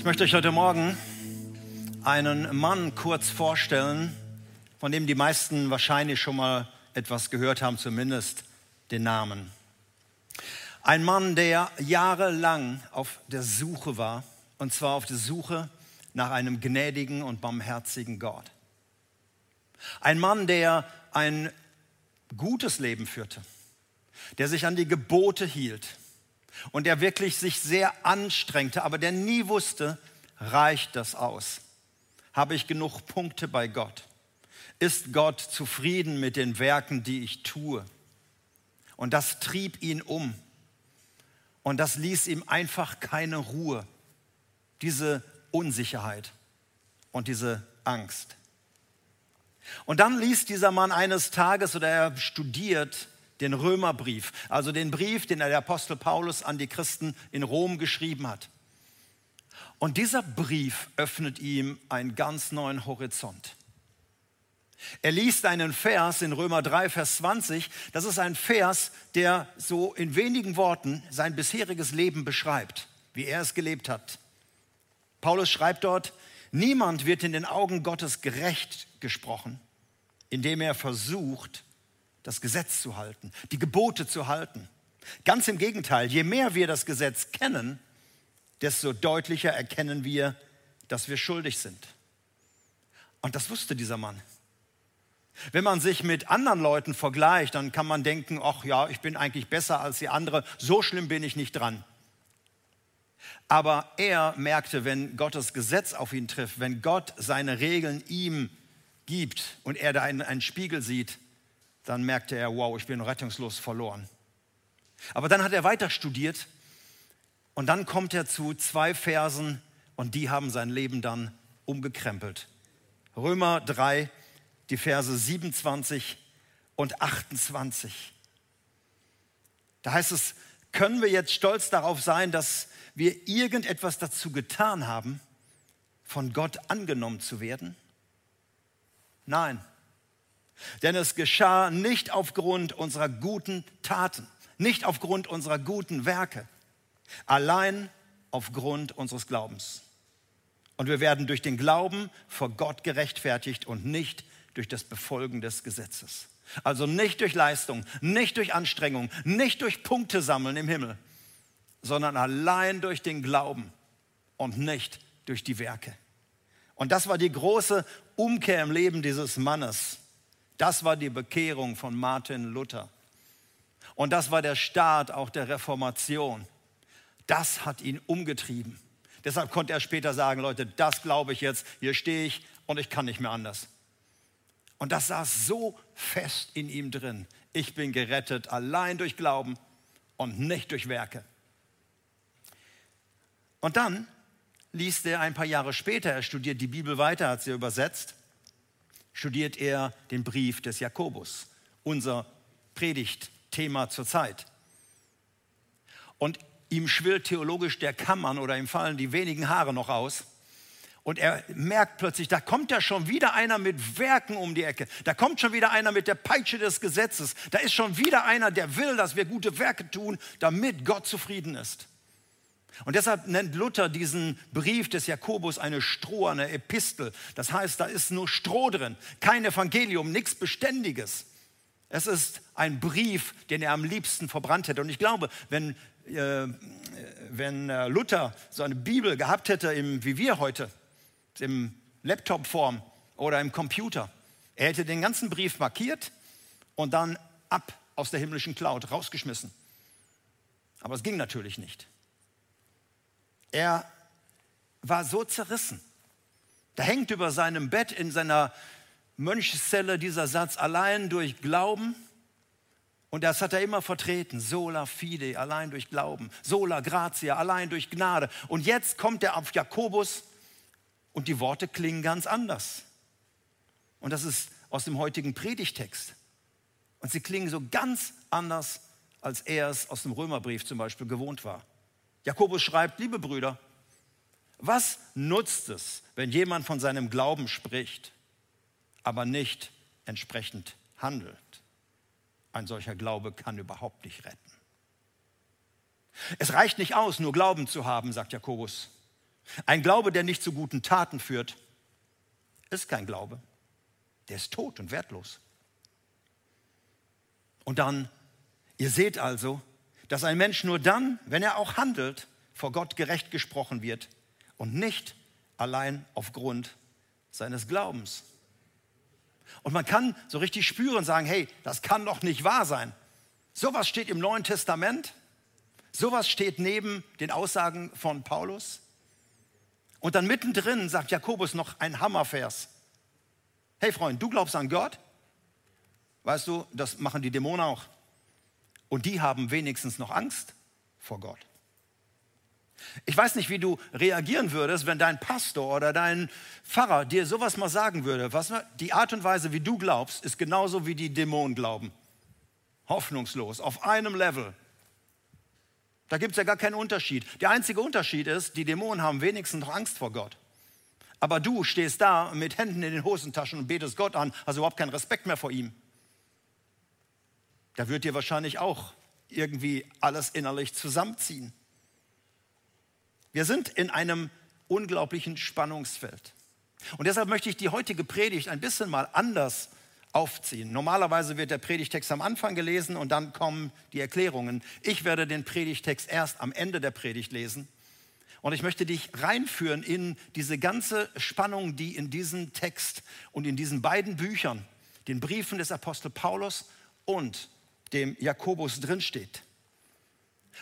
Ich möchte euch heute Morgen einen Mann kurz vorstellen, von dem die meisten wahrscheinlich schon mal etwas gehört haben, zumindest den Namen. Ein Mann, der jahrelang auf der Suche war, und zwar auf der Suche nach einem gnädigen und barmherzigen Gott. Ein Mann, der ein gutes Leben führte, der sich an die Gebote hielt und der wirklich sich sehr anstrengte, aber der nie wusste, reicht das aus? Habe ich genug Punkte bei Gott? Ist Gott zufrieden mit den Werken, die ich tue? Und das trieb ihn um. Und das ließ ihm einfach keine Ruhe. Diese Unsicherheit und diese Angst. Und dann liest dieser Mann eines Tages oder er studiert den Römerbrief, also den Brief, den der Apostel Paulus an die Christen in Rom geschrieben hat. Und dieser Brief öffnet ihm einen ganz neuen Horizont. Er liest einen Vers in Römer 3, Vers 20. Das ist ein Vers, der so in wenigen Worten sein bisheriges Leben beschreibt, wie er es gelebt hat. Paulus schreibt dort, niemand wird in den Augen Gottes gerecht gesprochen, indem er versucht, das Gesetz zu halten, die Gebote zu halten. Ganz im Gegenteil, je mehr wir das Gesetz kennen, desto deutlicher erkennen wir, dass wir schuldig sind. Und das wusste dieser Mann. Wenn man sich mit anderen Leuten vergleicht, dann kann man denken, ach ja, ich bin eigentlich besser als die andere, so schlimm bin ich nicht dran. Aber er merkte, wenn Gottes Gesetz auf ihn trifft, wenn Gott seine Regeln ihm gibt und er da einen, einen Spiegel sieht, dann merkte er, wow, ich bin rettungslos verloren. Aber dann hat er weiter studiert und dann kommt er zu zwei Versen und die haben sein Leben dann umgekrempelt. Römer 3, die Verse 27 und 28. Da heißt es, können wir jetzt stolz darauf sein, dass wir irgendetwas dazu getan haben, von Gott angenommen zu werden? Nein. Denn es geschah nicht aufgrund unserer guten Taten, nicht aufgrund unserer guten Werke, allein aufgrund unseres Glaubens. Und wir werden durch den Glauben vor Gott gerechtfertigt und nicht durch das Befolgen des Gesetzes. Also nicht durch Leistung, nicht durch Anstrengung, nicht durch Punkte sammeln im Himmel, sondern allein durch den Glauben und nicht durch die Werke. Und das war die große Umkehr im Leben dieses Mannes. Das war die Bekehrung von Martin Luther. Und das war der Start auch der Reformation. Das hat ihn umgetrieben. Deshalb konnte er später sagen, Leute, das glaube ich jetzt, hier stehe ich und ich kann nicht mehr anders. Und das saß so fest in ihm drin. Ich bin gerettet allein durch Glauben und nicht durch Werke. Und dann liest er ein paar Jahre später, er studiert die Bibel weiter, hat sie übersetzt, studiert er den Brief des Jakobus, unser Predigtthema zur Zeit. Und ihm schwillt theologisch der Kammern oder ihm fallen die wenigen Haare noch aus. Und er merkt plötzlich, da kommt ja schon wieder einer mit Werken um die Ecke. Da kommt schon wieder einer mit der Peitsche des Gesetzes. Da ist schon wieder einer, der will, dass wir gute Werke tun, damit Gott zufrieden ist. Und deshalb nennt Luther diesen Brief des Jakobus eine Stroh, eine Epistel. Das heißt, da ist nur Stroh drin, kein Evangelium, nichts Beständiges. Es ist ein Brief, den er am liebsten verbrannt hätte. Und ich glaube, wenn, äh, wenn äh, Luther so eine Bibel gehabt hätte, im, wie wir heute, im Laptop-Form oder im Computer. Er hätte den ganzen Brief markiert und dann ab aus der himmlischen Cloud rausgeschmissen. Aber es ging natürlich nicht. Er war so zerrissen. Da hängt über seinem Bett in seiner Mönchszelle dieser Satz, allein durch Glauben. Und das hat er immer vertreten, sola fide, allein durch Glauben, sola gratia, allein durch Gnade. Und jetzt kommt er auf Jakobus und die Worte klingen ganz anders. Und das ist aus dem heutigen Predigtext. Und sie klingen so ganz anders, als er es aus dem Römerbrief zum Beispiel gewohnt war. Jakobus schreibt, liebe Brüder, was nutzt es, wenn jemand von seinem Glauben spricht, aber nicht entsprechend handelt? Ein solcher Glaube kann überhaupt nicht retten. Es reicht nicht aus, nur Glauben zu haben, sagt Jakobus. Ein Glaube, der nicht zu guten Taten führt, ist kein Glaube. Der ist tot und wertlos. Und dann, ihr seht also, dass ein Mensch nur dann, wenn er auch handelt, vor Gott gerecht gesprochen wird und nicht allein aufgrund seines Glaubens. Und man kann so richtig spüren sagen, hey, das kann doch nicht wahr sein. Sowas steht im Neuen Testament. Sowas steht neben den Aussagen von Paulus. Und dann mittendrin sagt Jakobus noch ein Hammervers. Hey Freund, du glaubst an Gott? Weißt du, das machen die Dämonen auch. Und die haben wenigstens noch Angst vor Gott. Ich weiß nicht, wie du reagieren würdest, wenn dein Pastor oder dein Pfarrer dir sowas mal sagen würde. Was, die Art und Weise, wie du glaubst, ist genauso wie die Dämonen glauben. Hoffnungslos, auf einem Level. Da gibt es ja gar keinen Unterschied. Der einzige Unterschied ist, die Dämonen haben wenigstens noch Angst vor Gott. Aber du stehst da mit Händen in den Hosentaschen und betest Gott an, hast überhaupt keinen Respekt mehr vor ihm. Da wird dir wahrscheinlich auch irgendwie alles innerlich zusammenziehen. Wir sind in einem unglaublichen Spannungsfeld. Und deshalb möchte ich die heutige Predigt ein bisschen mal anders aufziehen. Normalerweise wird der Predigtext am Anfang gelesen und dann kommen die Erklärungen. Ich werde den Predigtext erst am Ende der Predigt lesen. Und ich möchte dich reinführen in diese ganze Spannung, die in diesem Text und in diesen beiden Büchern, den Briefen des Apostel Paulus und dem Jakobus drinsteht.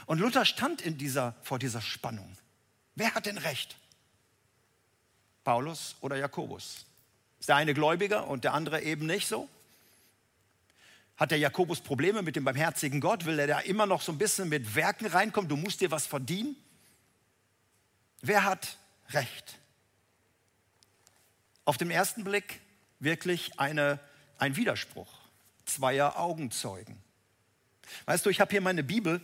Und Luther stand in dieser, vor dieser Spannung. Wer hat denn recht? Paulus oder Jakobus? Ist der eine Gläubiger und der andere eben nicht so? Hat der Jakobus Probleme mit dem barmherzigen Gott? Will er da immer noch so ein bisschen mit Werken reinkommen? Du musst dir was verdienen? Wer hat Recht? Auf den ersten Blick wirklich eine, ein Widerspruch zweier Augenzeugen. Weißt du, ich habe hier meine Bibel,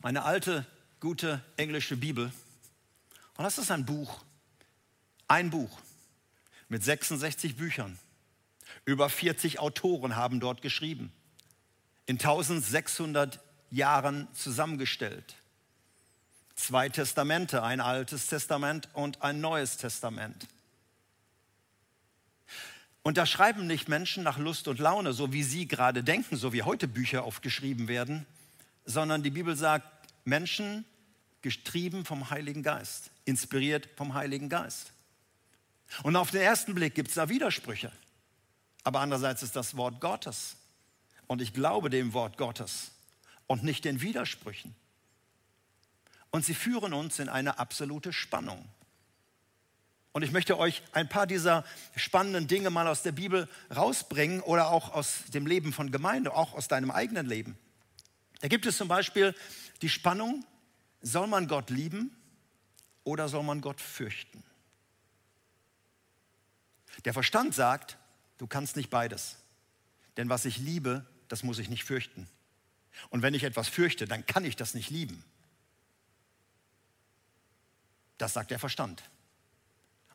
meine alte gute englische Bibel. Und das ist ein Buch, ein Buch mit 66 Büchern. Über 40 Autoren haben dort geschrieben. In 1600 Jahren zusammengestellt. Zwei Testamente, ein altes Testament und ein neues Testament. Und da schreiben nicht Menschen nach Lust und Laune, so wie sie gerade denken, so wie heute Bücher aufgeschrieben werden, sondern die Bibel sagt, Menschen getrieben vom Heiligen Geist, inspiriert vom Heiligen Geist. Und auf den ersten Blick gibt es da Widersprüche. Aber andererseits ist das Wort Gottes. Und ich glaube dem Wort Gottes und nicht den Widersprüchen. Und sie führen uns in eine absolute Spannung. Und ich möchte euch ein paar dieser spannenden Dinge mal aus der Bibel rausbringen oder auch aus dem Leben von Gemeinde, auch aus deinem eigenen Leben. Da gibt es zum Beispiel die Spannung soll man Gott lieben oder soll man Gott fürchten? Der Verstand sagt, du kannst nicht beides. Denn was ich liebe, das muss ich nicht fürchten. Und wenn ich etwas fürchte, dann kann ich das nicht lieben. Das sagt der Verstand.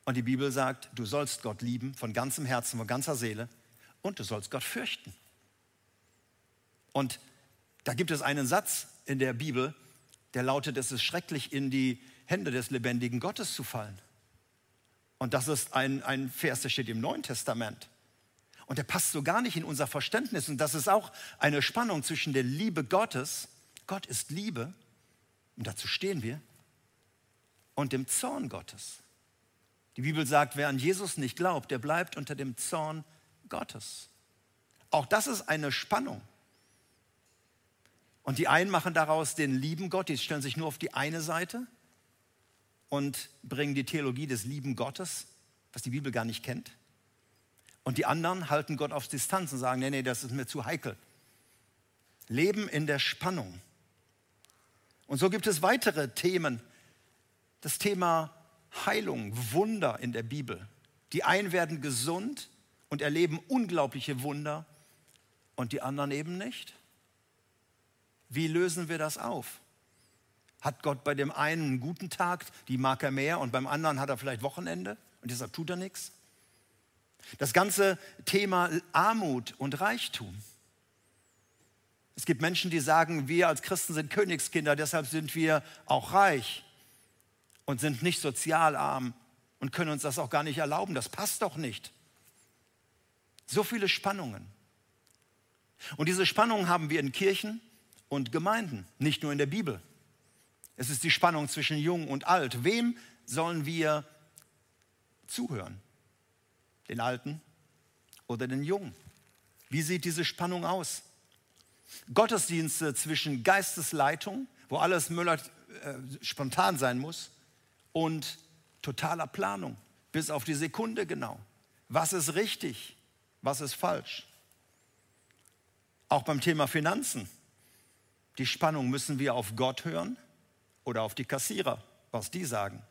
Und die Bibel sagt, du sollst Gott lieben von ganzem Herzen, von ganzer Seele und du sollst Gott fürchten. Und da gibt es einen Satz in der Bibel, der lautet, es ist schrecklich, in die Hände des lebendigen Gottes zu fallen. Und das ist ein, ein Vers, der steht im Neuen Testament. Und der passt so gar nicht in unser Verständnis. Und das ist auch eine Spannung zwischen der Liebe Gottes, Gott ist Liebe, und dazu stehen wir, und dem Zorn Gottes. Die Bibel sagt, wer an Jesus nicht glaubt, der bleibt unter dem Zorn Gottes. Auch das ist eine Spannung. Und die einen machen daraus den lieben Gott, die stellen sich nur auf die eine Seite und bringen die Theologie des lieben Gottes, was die Bibel gar nicht kennt. Und die anderen halten Gott auf Distanz und sagen, nee, nee, das ist mir zu heikel. Leben in der Spannung. Und so gibt es weitere Themen. Das Thema Heilung, Wunder in der Bibel. Die einen werden gesund und erleben unglaubliche Wunder und die anderen eben nicht. Wie lösen wir das auf? Hat Gott bei dem einen einen guten Tag, die mag er mehr, und beim anderen hat er vielleicht Wochenende und deshalb tut er nichts? Das ganze Thema Armut und Reichtum. Es gibt Menschen, die sagen, wir als Christen sind Königskinder, deshalb sind wir auch reich. Und sind nicht sozial arm und können uns das auch gar nicht erlauben. Das passt doch nicht. So viele Spannungen. Und diese Spannungen haben wir in Kirchen und Gemeinden, nicht nur in der Bibel. Es ist die Spannung zwischen jung und alt. Wem sollen wir zuhören? Den Alten oder den Jungen? Wie sieht diese Spannung aus? Gottesdienste zwischen Geistesleitung, wo alles Müller, äh, spontan sein muss, und totaler Planung, bis auf die Sekunde genau. Was ist richtig? Was ist falsch? Auch beim Thema Finanzen. Die Spannung, müssen wir auf Gott hören oder auf die Kassierer, was die sagen?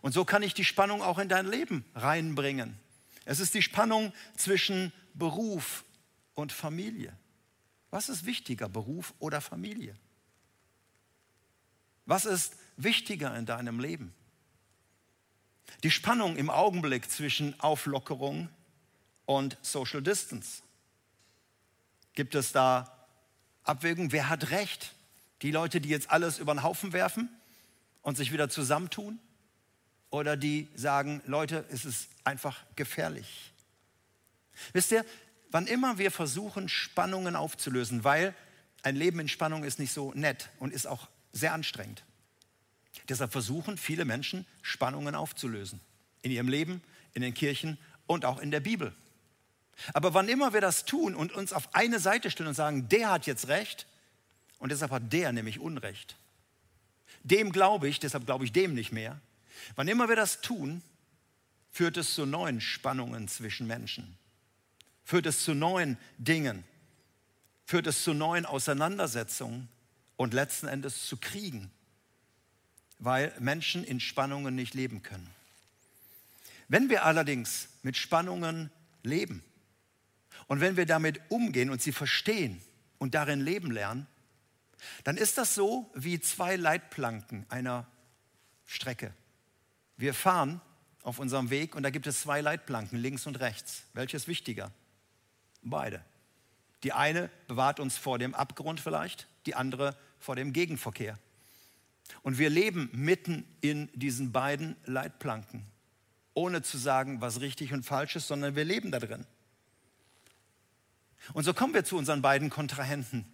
Und so kann ich die Spannung auch in dein Leben reinbringen. Es ist die Spannung zwischen Beruf und Familie. Was ist wichtiger, Beruf oder Familie? Was ist wichtiger in deinem Leben? Die Spannung im Augenblick zwischen Auflockerung und Social Distance. Gibt es da Abwägung? Wer hat recht? Die Leute, die jetzt alles über den Haufen werfen und sich wieder zusammentun? Oder die sagen, Leute, es ist einfach gefährlich. Wisst ihr, wann immer wir versuchen, Spannungen aufzulösen, weil ein Leben in Spannung ist nicht so nett und ist auch sehr anstrengend. Deshalb versuchen viele Menschen, Spannungen aufzulösen. In ihrem Leben, in den Kirchen und auch in der Bibel. Aber wann immer wir das tun und uns auf eine Seite stellen und sagen, der hat jetzt recht und deshalb hat der nämlich Unrecht. Dem glaube ich, deshalb glaube ich dem nicht mehr. Wann immer wir das tun, führt es zu neuen Spannungen zwischen Menschen führt es zu neuen Dingen, führt es zu neuen Auseinandersetzungen und letzten Endes zu Kriegen, weil Menschen in Spannungen nicht leben können. Wenn wir allerdings mit Spannungen leben und wenn wir damit umgehen und sie verstehen und darin leben lernen, dann ist das so wie zwei Leitplanken einer Strecke. Wir fahren auf unserem Weg und da gibt es zwei Leitplanken, links und rechts. Welches wichtiger? Beide. Die eine bewahrt uns vor dem Abgrund vielleicht, die andere vor dem Gegenverkehr. Und wir leben mitten in diesen beiden Leitplanken, ohne zu sagen, was richtig und falsch ist, sondern wir leben da drin. Und so kommen wir zu unseren beiden Kontrahenten,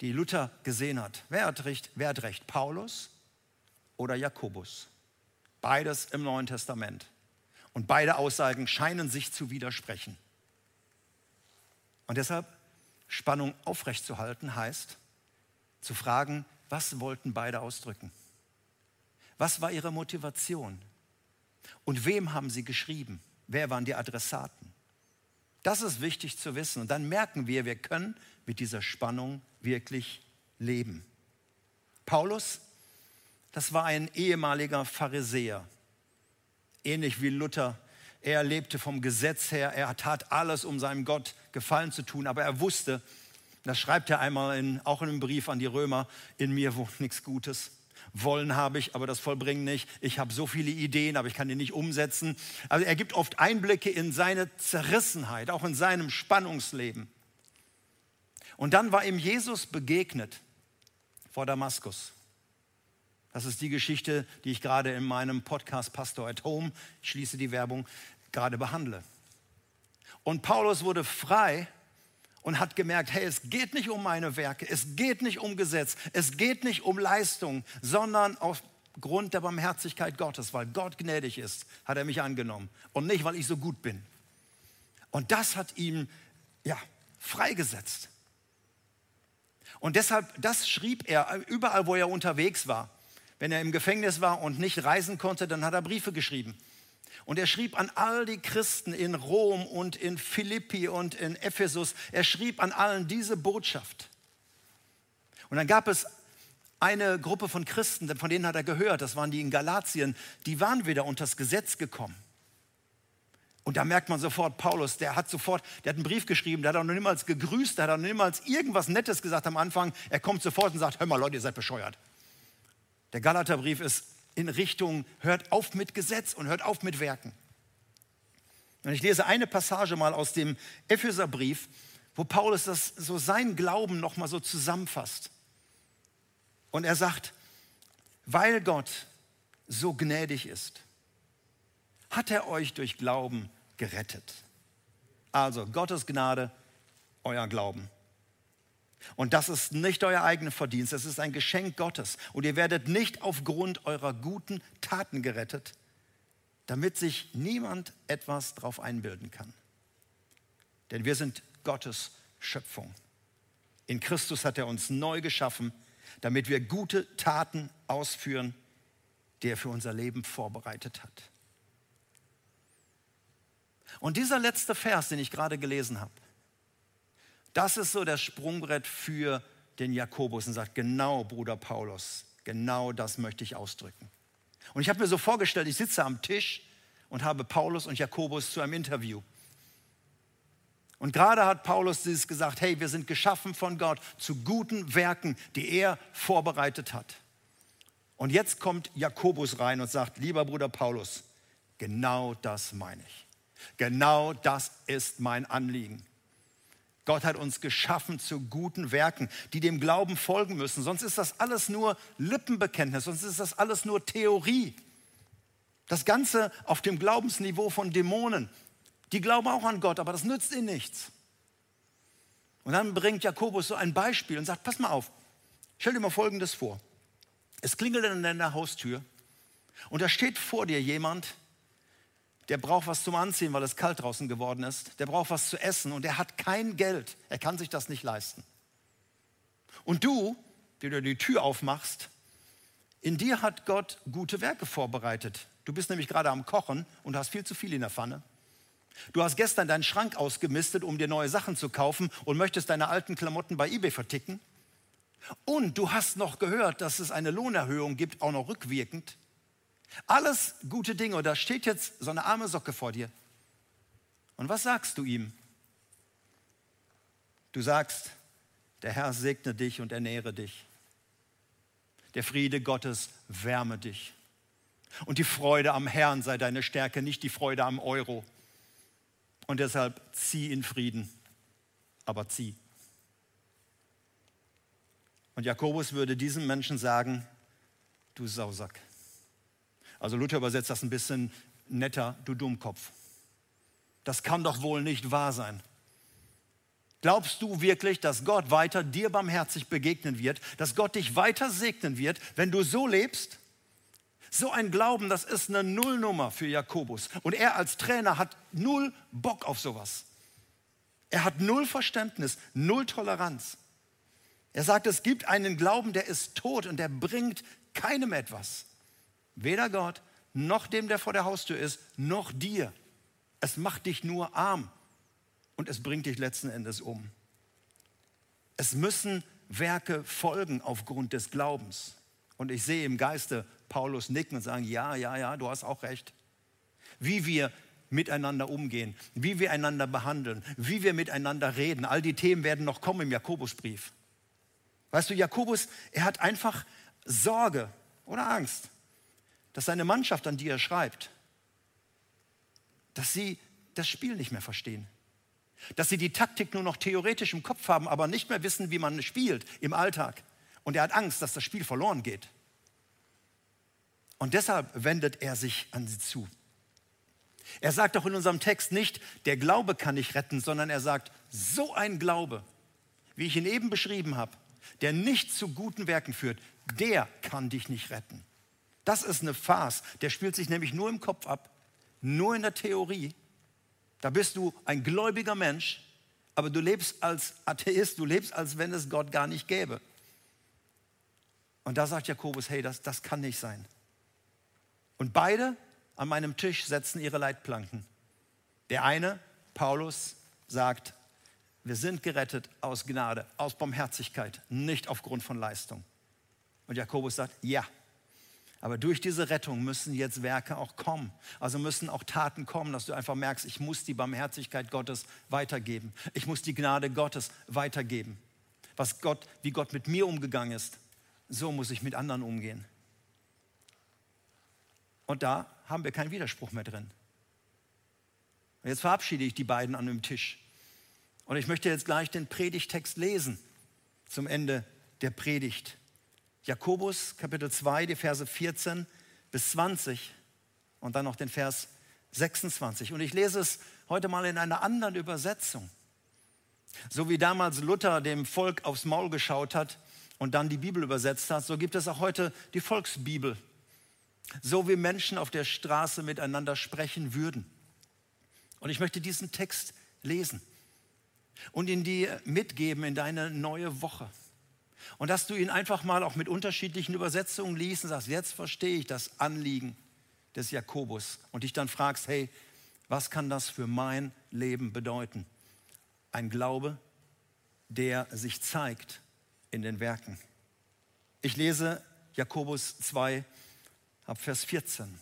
die Luther gesehen hat. Wer hat recht? Wer hat recht? Paulus oder Jakobus? Beides im Neuen Testament. Und beide Aussagen scheinen sich zu widersprechen. Und deshalb Spannung aufrechtzuerhalten heißt, zu fragen, was wollten beide ausdrücken? Was war ihre Motivation? Und wem haben sie geschrieben? Wer waren die Adressaten? Das ist wichtig zu wissen. Und dann merken wir, wir können mit dieser Spannung wirklich leben. Paulus, das war ein ehemaliger Pharisäer, ähnlich wie Luther er lebte vom Gesetz her, er tat alles, um seinem Gott Gefallen zu tun, aber er wusste, das schreibt er einmal in, auch in einem Brief an die Römer, in mir wohnt nichts Gutes. Wollen habe ich, aber das vollbringen nicht. Ich habe so viele Ideen, aber ich kann die nicht umsetzen. Also er gibt oft Einblicke in seine Zerrissenheit, auch in seinem Spannungsleben. Und dann war ihm Jesus begegnet vor Damaskus. Das ist die Geschichte, die ich gerade in meinem Podcast Pastor at Home, ich schließe die Werbung, gerade behandle. Und Paulus wurde frei und hat gemerkt, hey, es geht nicht um meine Werke, es geht nicht um Gesetz, es geht nicht um Leistung, sondern aufgrund der Barmherzigkeit Gottes, weil Gott gnädig ist, hat er mich angenommen und nicht, weil ich so gut bin. Und das hat ihn ja freigesetzt. Und deshalb, das schrieb er überall, wo er unterwegs war. Wenn er im Gefängnis war und nicht reisen konnte, dann hat er Briefe geschrieben. Und er schrieb an all die Christen in Rom und in Philippi und in Ephesus, er schrieb an allen diese Botschaft. Und dann gab es eine Gruppe von Christen, von denen hat er gehört, das waren die in Galatien, die waren wieder unter das Gesetz gekommen. Und da merkt man sofort, Paulus, der hat sofort, der hat einen Brief geschrieben, der hat auch noch niemals gegrüßt, der hat auch noch niemals irgendwas Nettes gesagt am Anfang. Er kommt sofort und sagt, hör mal Leute, ihr seid bescheuert. Der Galaterbrief ist in Richtung, hört auf mit Gesetz und hört auf mit Werken. Und ich lese eine Passage mal aus dem Epheserbrief, wo Paulus das, so seinen Glauben nochmal so zusammenfasst. Und er sagt, Weil Gott so gnädig ist, hat er euch durch Glauben gerettet. Also Gottes Gnade, euer Glauben. Und das ist nicht euer eigener Verdienst, es ist ein Geschenk Gottes. Und ihr werdet nicht aufgrund eurer guten Taten gerettet, damit sich niemand etwas drauf einbilden kann. Denn wir sind Gottes Schöpfung. In Christus hat er uns neu geschaffen, damit wir gute Taten ausführen, die er für unser Leben vorbereitet hat. Und dieser letzte Vers, den ich gerade gelesen habe, das ist so das Sprungbrett für den Jakobus und sagt, genau, Bruder Paulus, genau das möchte ich ausdrücken. Und ich habe mir so vorgestellt, ich sitze am Tisch und habe Paulus und Jakobus zu einem Interview. Und gerade hat Paulus dieses gesagt, hey, wir sind geschaffen von Gott zu guten Werken, die er vorbereitet hat. Und jetzt kommt Jakobus rein und sagt, lieber Bruder Paulus, genau das meine ich. Genau das ist mein Anliegen. Gott hat uns geschaffen zu guten Werken, die dem Glauben folgen müssen. Sonst ist das alles nur Lippenbekenntnis, sonst ist das alles nur Theorie. Das Ganze auf dem Glaubensniveau von Dämonen. Die glauben auch an Gott, aber das nützt ihnen nichts. Und dann bringt Jakobus so ein Beispiel und sagt, pass mal auf, stell dir mal Folgendes vor. Es klingelt an deiner Haustür und da steht vor dir jemand, der braucht was zum Anziehen, weil es kalt draußen geworden ist. Der braucht was zu essen und er hat kein Geld. Er kann sich das nicht leisten. Und du, der du die Tür aufmachst, in dir hat Gott gute Werke vorbereitet. Du bist nämlich gerade am Kochen und hast viel zu viel in der Pfanne. Du hast gestern deinen Schrank ausgemistet, um dir neue Sachen zu kaufen und möchtest deine alten Klamotten bei eBay verticken. Und du hast noch gehört, dass es eine Lohnerhöhung gibt, auch noch rückwirkend. Alles gute Dinge. Und da steht jetzt so eine arme Socke vor dir. Und was sagst du ihm? Du sagst, der Herr segne dich und ernähre dich. Der Friede Gottes wärme dich. Und die Freude am Herrn sei deine Stärke, nicht die Freude am Euro. Und deshalb zieh in Frieden, aber zieh. Und Jakobus würde diesem Menschen sagen, du Sausack. Also Luther übersetzt das ein bisschen netter, du Dummkopf. Das kann doch wohl nicht wahr sein. Glaubst du wirklich, dass Gott weiter dir barmherzig begegnen wird, dass Gott dich weiter segnen wird, wenn du so lebst? So ein Glauben, das ist eine Nullnummer für Jakobus. Und er als Trainer hat null Bock auf sowas. Er hat null Verständnis, null Toleranz. Er sagt, es gibt einen Glauben, der ist tot und der bringt keinem etwas. Weder Gott, noch dem, der vor der Haustür ist, noch dir. Es macht dich nur arm und es bringt dich letzten Endes um. Es müssen Werke folgen aufgrund des Glaubens. Und ich sehe im Geiste Paulus nicken und sagen, ja, ja, ja, du hast auch recht. Wie wir miteinander umgehen, wie wir einander behandeln, wie wir miteinander reden, all die Themen werden noch kommen im Jakobusbrief. Weißt du, Jakobus, er hat einfach Sorge oder Angst dass seine Mannschaft, an die er schreibt, dass sie das Spiel nicht mehr verstehen. Dass sie die Taktik nur noch theoretisch im Kopf haben, aber nicht mehr wissen, wie man spielt im Alltag. Und er hat Angst, dass das Spiel verloren geht. Und deshalb wendet er sich an sie zu. Er sagt auch in unserem Text nicht, der Glaube kann dich retten, sondern er sagt, so ein Glaube, wie ich ihn eben beschrieben habe, der nicht zu guten Werken führt, der kann dich nicht retten. Das ist eine Farce. Der spielt sich nämlich nur im Kopf ab, nur in der Theorie. Da bist du ein gläubiger Mensch, aber du lebst als Atheist, du lebst, als wenn es Gott gar nicht gäbe. Und da sagt Jakobus, hey, das, das kann nicht sein. Und beide an meinem Tisch setzen ihre Leitplanken. Der eine, Paulus, sagt, wir sind gerettet aus Gnade, aus Barmherzigkeit, nicht aufgrund von Leistung. Und Jakobus sagt, ja, aber durch diese Rettung müssen jetzt Werke auch kommen. Also müssen auch Taten kommen, dass du einfach merkst, ich muss die Barmherzigkeit Gottes weitergeben. Ich muss die Gnade Gottes weitergeben. Was Gott, wie Gott mit mir umgegangen ist, so muss ich mit anderen umgehen. Und da haben wir keinen Widerspruch mehr drin. Und jetzt verabschiede ich die beiden an dem Tisch. Und ich möchte jetzt gleich den Predigtext lesen zum Ende der Predigt. Jakobus Kapitel 2, die Verse 14 bis 20 und dann noch den Vers 26. Und ich lese es heute mal in einer anderen Übersetzung. So wie damals Luther dem Volk aufs Maul geschaut hat und dann die Bibel übersetzt hat, so gibt es auch heute die Volksbibel. So wie Menschen auf der Straße miteinander sprechen würden. Und ich möchte diesen Text lesen und ihn dir mitgeben in deine neue Woche. Und dass du ihn einfach mal auch mit unterschiedlichen Übersetzungen liest und sagst, jetzt verstehe ich das Anliegen des Jakobus und dich dann fragst, hey, was kann das für mein Leben bedeuten? Ein Glaube, der sich zeigt in den Werken. Ich lese Jakobus 2, ab Vers 14.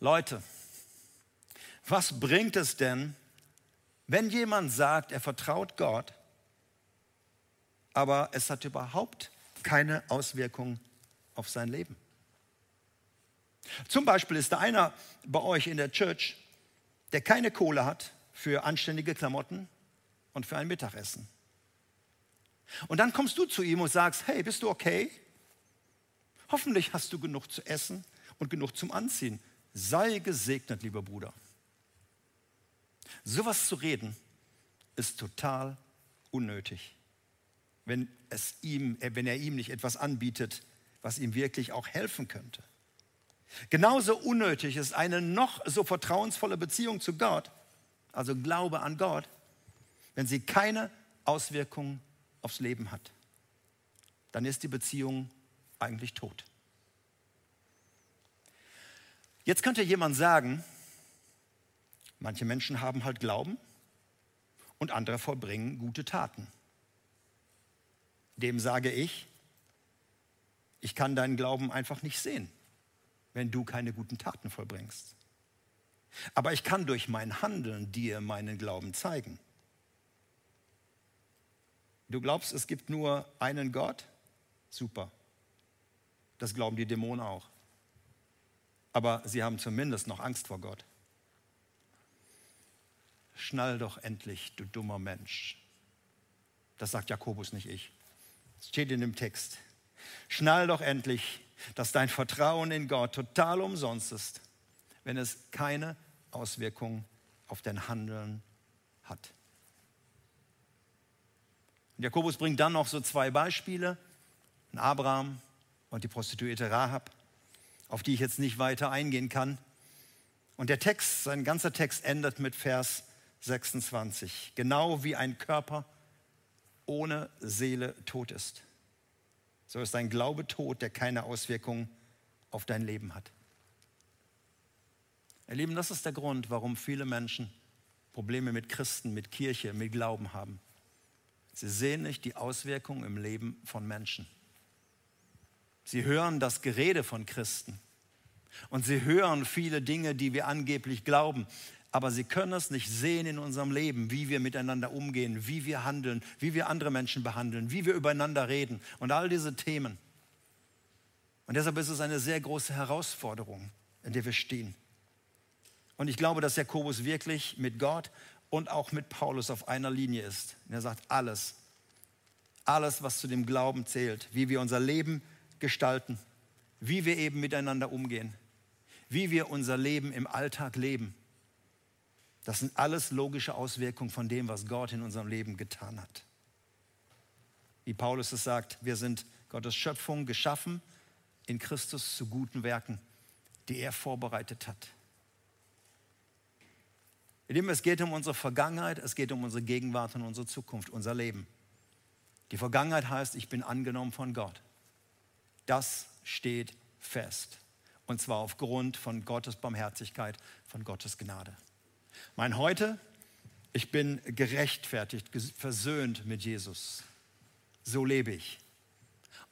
Leute, was bringt es denn, wenn jemand sagt, er vertraut Gott, aber es hat überhaupt keine Auswirkung auf sein Leben? Zum Beispiel ist da einer bei euch in der Church, der keine Kohle hat für anständige Klamotten und für ein Mittagessen. Und dann kommst du zu ihm und sagst, hey, bist du okay? Hoffentlich hast du genug zu essen und genug zum Anziehen. Sei gesegnet, lieber Bruder. Sowas zu reden ist total unnötig, wenn, es ihm, äh, wenn er ihm nicht etwas anbietet, was ihm wirklich auch helfen könnte. Genauso unnötig ist eine noch so vertrauensvolle Beziehung zu Gott, also Glaube an Gott, wenn sie keine Auswirkungen aufs Leben hat. Dann ist die Beziehung eigentlich tot. Jetzt könnte jemand sagen, manche Menschen haben halt Glauben und andere vollbringen gute Taten. Dem sage ich, ich kann deinen Glauben einfach nicht sehen wenn du keine guten Taten vollbringst. Aber ich kann durch mein Handeln dir meinen Glauben zeigen. Du glaubst, es gibt nur einen Gott? Super. Das glauben die Dämonen auch. Aber sie haben zumindest noch Angst vor Gott. Schnall doch endlich, du dummer Mensch. Das sagt Jakobus, nicht ich. Steht in dem Text. Schnall doch endlich, dass dein Vertrauen in Gott total umsonst ist, wenn es keine Auswirkung auf dein Handeln hat. Und Jakobus bringt dann noch so zwei Beispiele, Abraham und die Prostituierte Rahab, auf die ich jetzt nicht weiter eingehen kann. Und der Text, sein ganzer Text endet mit Vers 26. Genau wie ein Körper ohne Seele tot ist so ist dein Glaube tot, der keine Auswirkungen auf dein Leben hat. Ihr Lieben, das ist der Grund, warum viele Menschen Probleme mit Christen, mit Kirche, mit Glauben haben. Sie sehen nicht die Auswirkungen im Leben von Menschen. Sie hören das Gerede von Christen und sie hören viele Dinge, die wir angeblich glauben, aber sie können es nicht sehen in unserem Leben, wie wir miteinander umgehen, wie wir handeln, wie wir andere Menschen behandeln, wie wir übereinander reden und all diese Themen. Und deshalb ist es eine sehr große Herausforderung, in der wir stehen. Und ich glaube, dass Jakobus wirklich mit Gott und auch mit Paulus auf einer Linie ist. Und er sagt, alles, alles, was zu dem Glauben zählt, wie wir unser Leben gestalten, wie wir eben miteinander umgehen, wie wir unser Leben im Alltag leben das sind alles logische Auswirkungen von dem, was Gott in unserem Leben getan hat. Wie Paulus es sagt, wir sind Gottes Schöpfung geschaffen in Christus zu guten Werken, die er vorbereitet hat. Indem es geht um unsere Vergangenheit, es geht um unsere Gegenwart und unsere Zukunft, unser Leben. Die Vergangenheit heißt, ich bin angenommen von Gott. Das steht fest. Und zwar aufgrund von Gottes Barmherzigkeit, von Gottes Gnade. Mein Heute, ich bin gerechtfertigt, versöhnt mit Jesus. So lebe ich.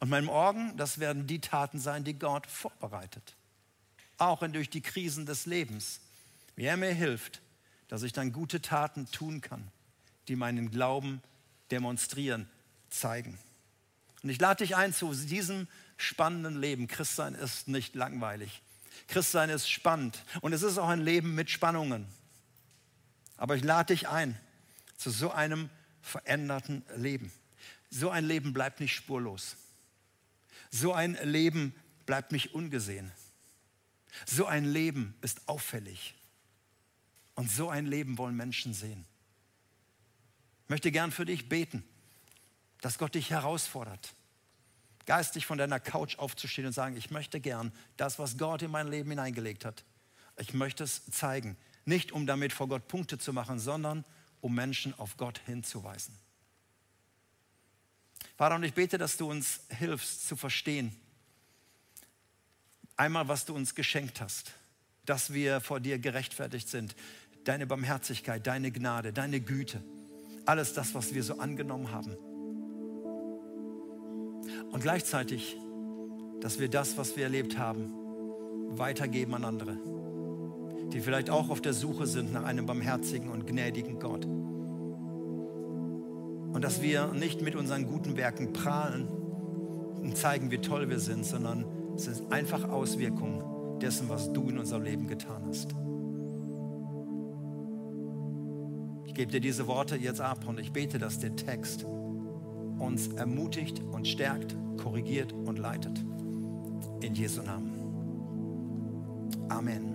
Und mein Morgen, das werden die Taten sein, die Gott vorbereitet. Auch durch die Krisen des Lebens. Wie er mir hilft, dass ich dann gute Taten tun kann, die meinen Glauben demonstrieren, zeigen. Und ich lade dich ein zu diesem spannenden Leben. Christsein ist nicht langweilig. Christsein ist spannend. Und es ist auch ein Leben mit Spannungen. Aber ich lade dich ein zu so einem veränderten Leben. So ein Leben bleibt nicht spurlos. So ein Leben bleibt nicht ungesehen. So ein Leben ist auffällig. Und so ein Leben wollen Menschen sehen. Ich möchte gern für dich beten, dass Gott dich herausfordert, geistig von deiner Couch aufzustehen und sagen, ich möchte gern das, was Gott in mein Leben hineingelegt hat, ich möchte es zeigen. Nicht um damit vor Gott Punkte zu machen, sondern um Menschen auf Gott hinzuweisen. Vater, und ich bete, dass du uns hilfst zu verstehen, einmal, was du uns geschenkt hast, dass wir vor dir gerechtfertigt sind, deine Barmherzigkeit, deine Gnade, deine Güte, alles das, was wir so angenommen haben. Und gleichzeitig, dass wir das, was wir erlebt haben, weitergeben an andere, die vielleicht auch auf der Suche sind nach einem barmherzigen und gnädigen Gott. Und dass wir nicht mit unseren guten Werken prahlen und zeigen, wie toll wir sind, sondern es ist einfach Auswirkungen dessen, was du in unserem Leben getan hast. Ich gebe dir diese Worte jetzt ab und ich bete, dass der Text uns ermutigt und stärkt, korrigiert und leitet. In Jesu Namen. Amen.